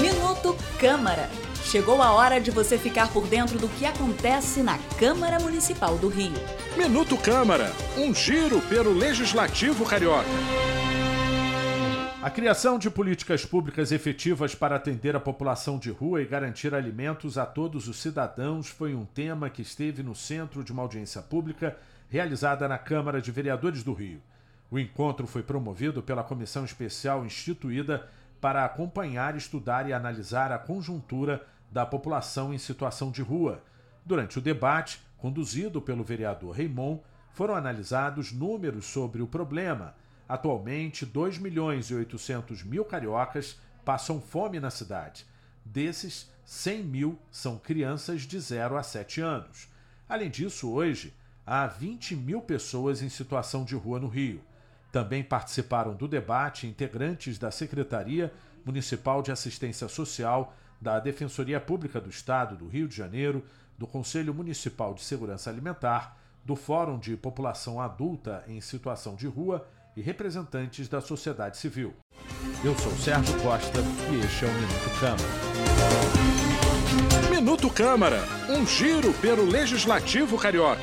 Minuto Câmara. Chegou a hora de você ficar por dentro do que acontece na Câmara Municipal do Rio. Minuto Câmara, um giro pelo Legislativo Carioca. A criação de políticas públicas efetivas para atender a população de rua e garantir alimentos a todos os cidadãos foi um tema que esteve no centro de uma audiência pública realizada na Câmara de Vereadores do Rio. O encontro foi promovido pela comissão especial instituída para acompanhar, estudar e analisar a conjuntura da população em situação de rua. Durante o debate, conduzido pelo vereador Raimon, foram analisados números sobre o problema. Atualmente, 2 milhões e 800 mil cariocas passam fome na cidade. Desses, 100 mil são crianças de 0 a 7 anos. Além disso, hoje, há 20 mil pessoas em situação de rua no Rio. Também participaram do debate integrantes da Secretaria Municipal de Assistência Social, da Defensoria Pública do Estado do Rio de Janeiro, do Conselho Municipal de Segurança Alimentar, do Fórum de População Adulta em Situação de Rua e representantes da sociedade civil. Eu sou Sérgio Costa e este é o Minuto Câmara. Minuto Câmara, um giro pelo Legislativo Carioca.